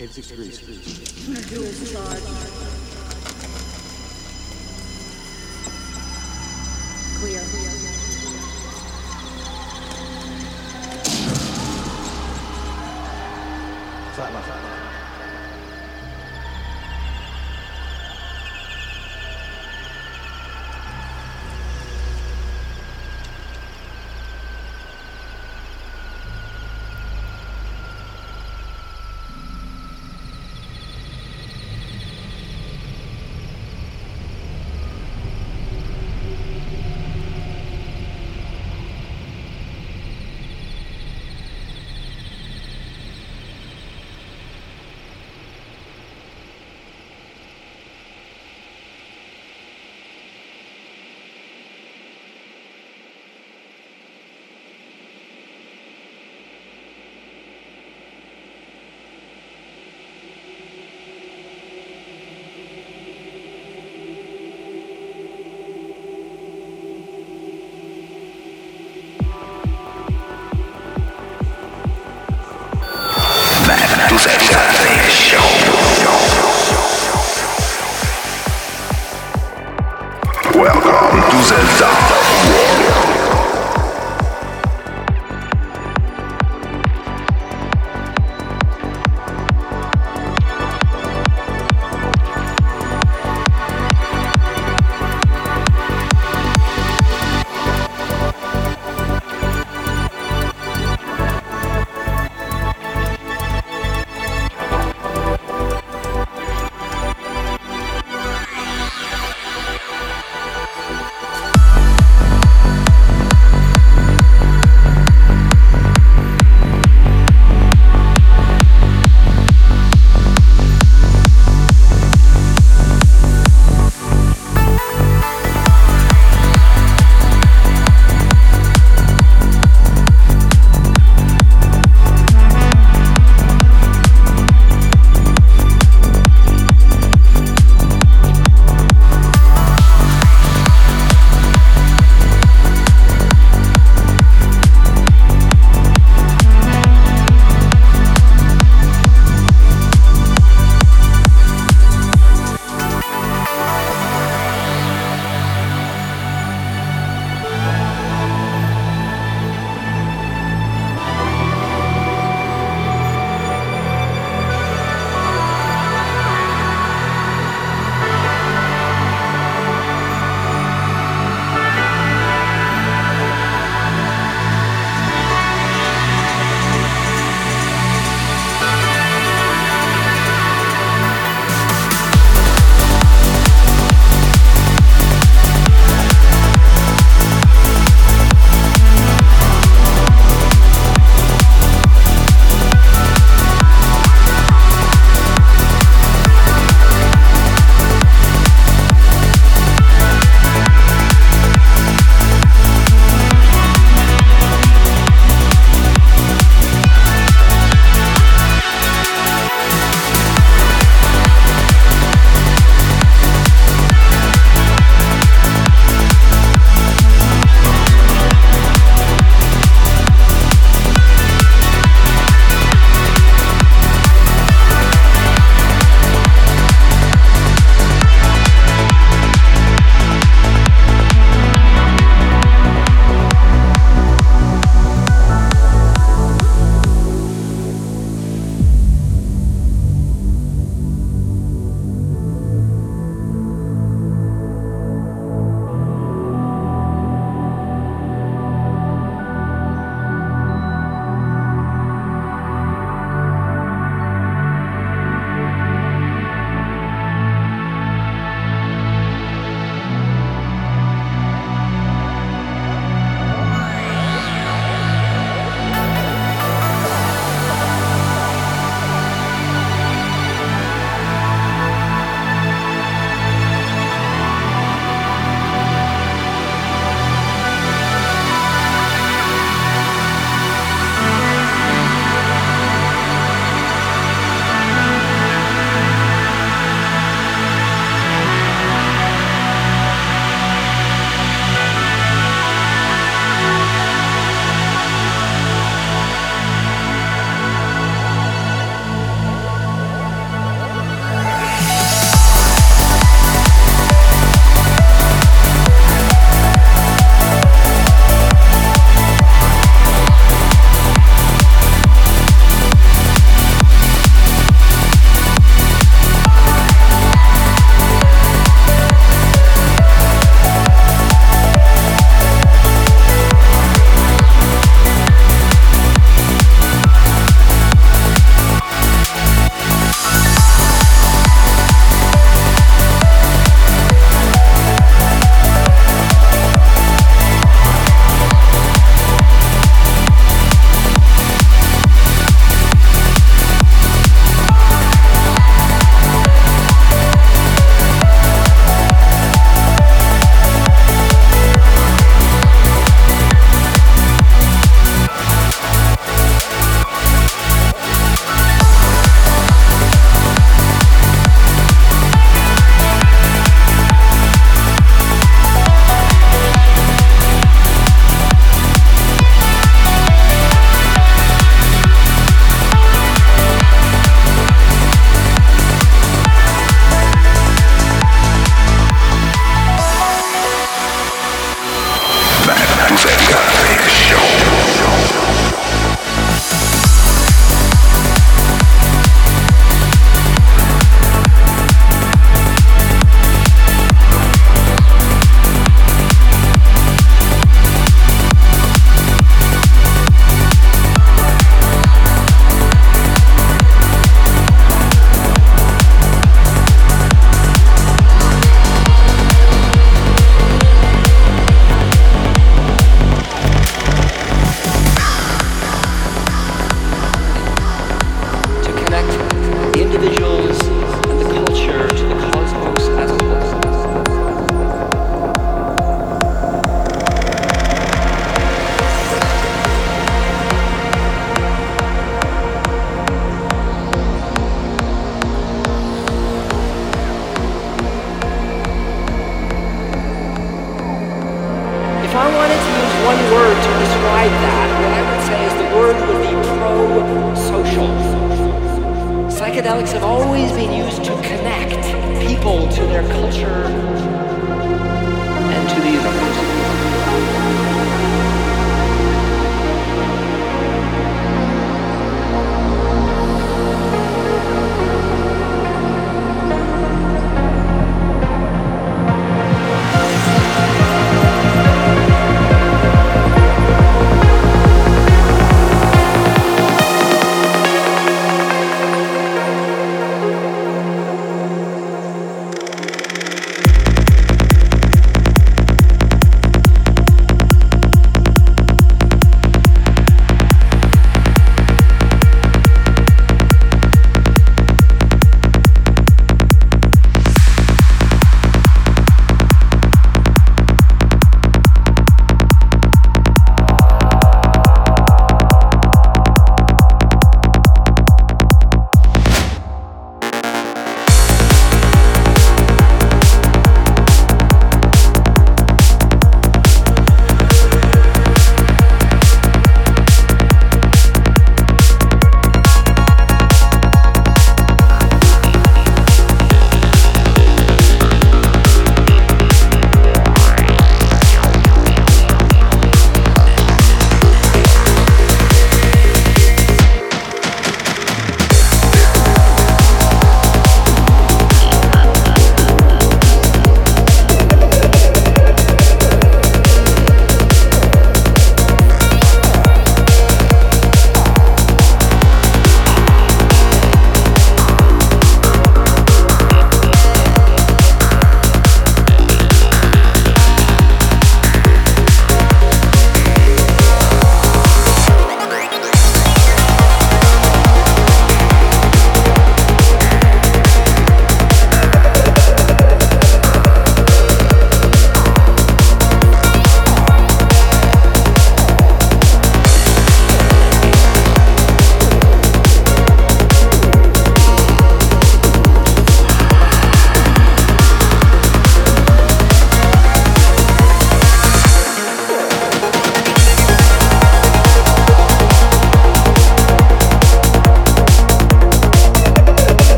86 degrees. Tuner jewels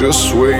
just waiting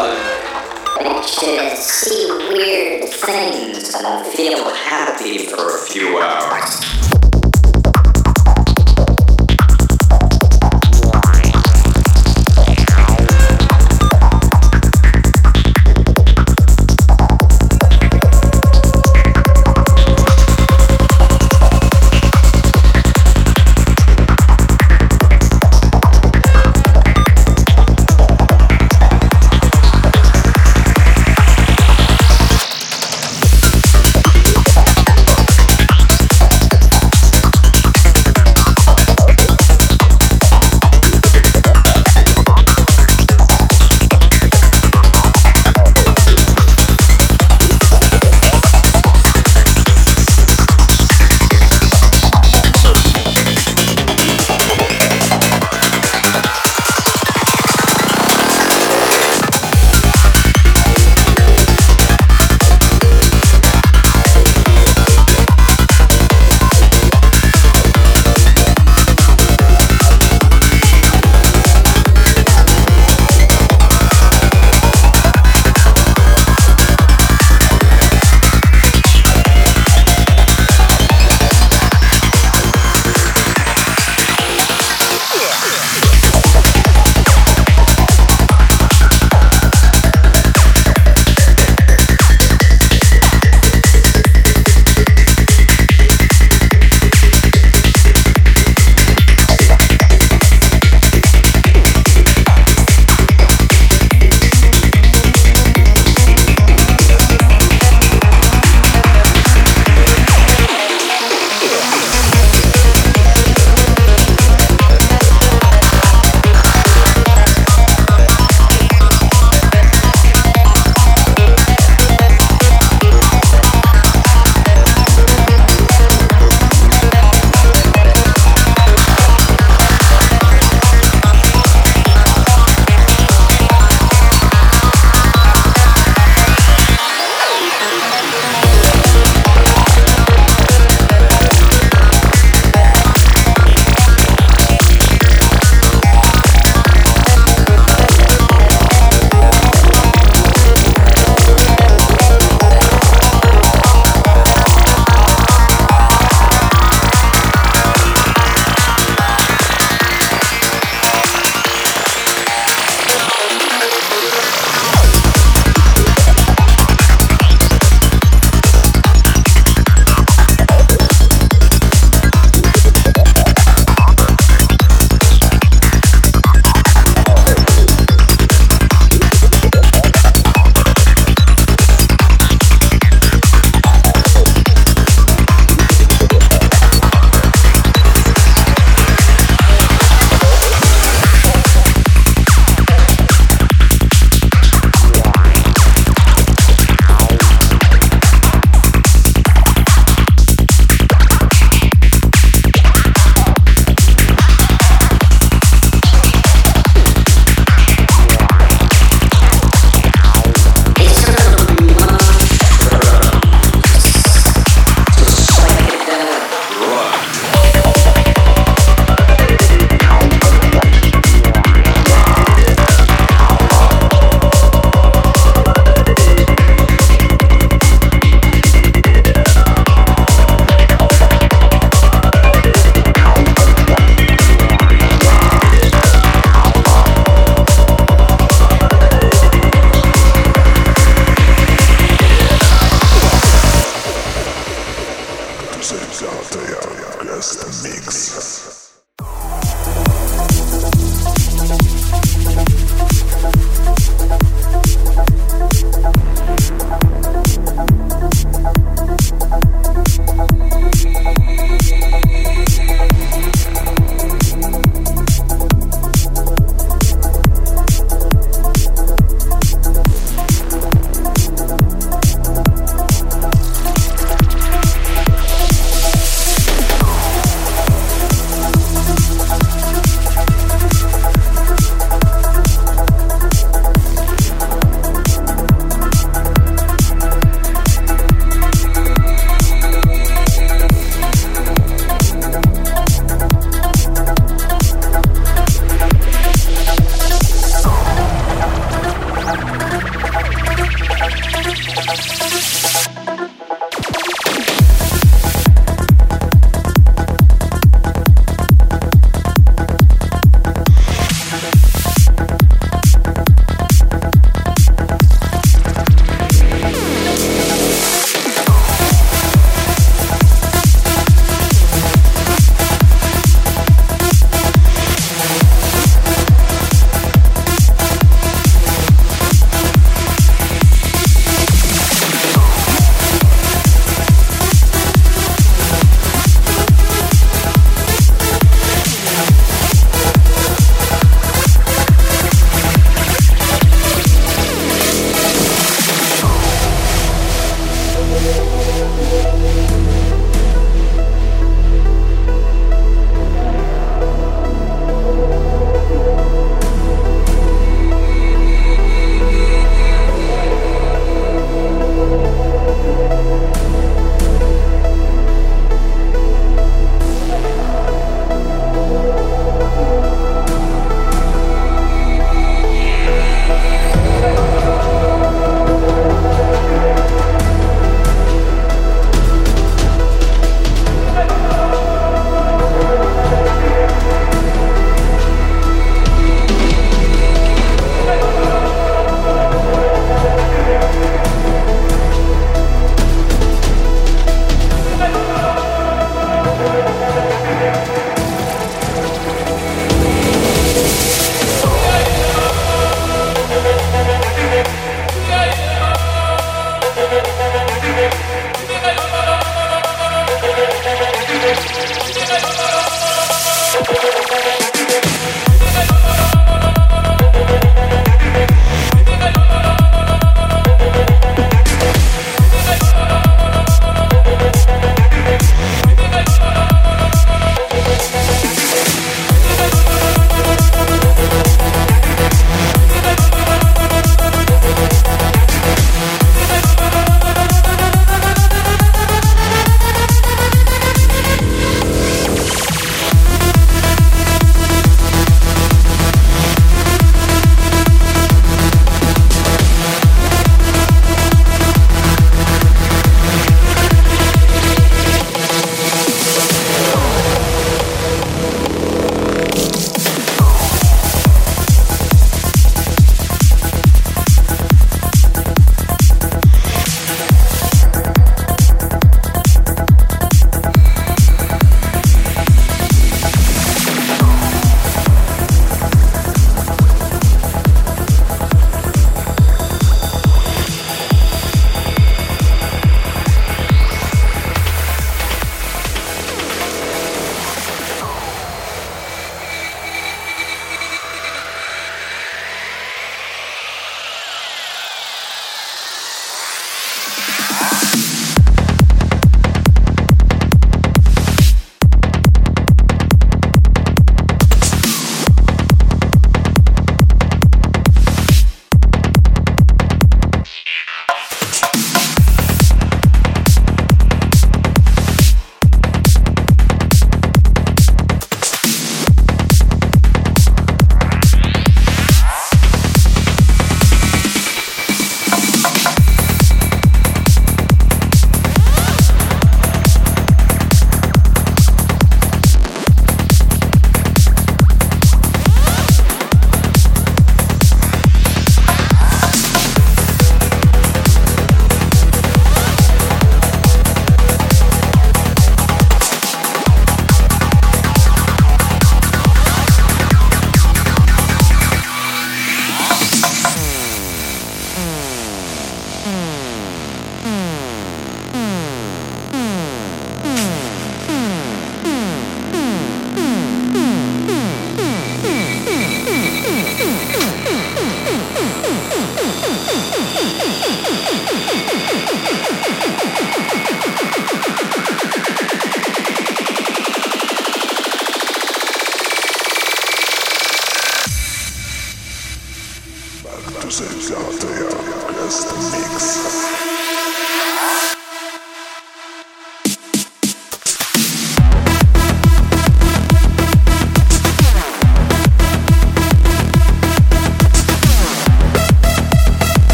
I should see weird things and feel happy for a few hours.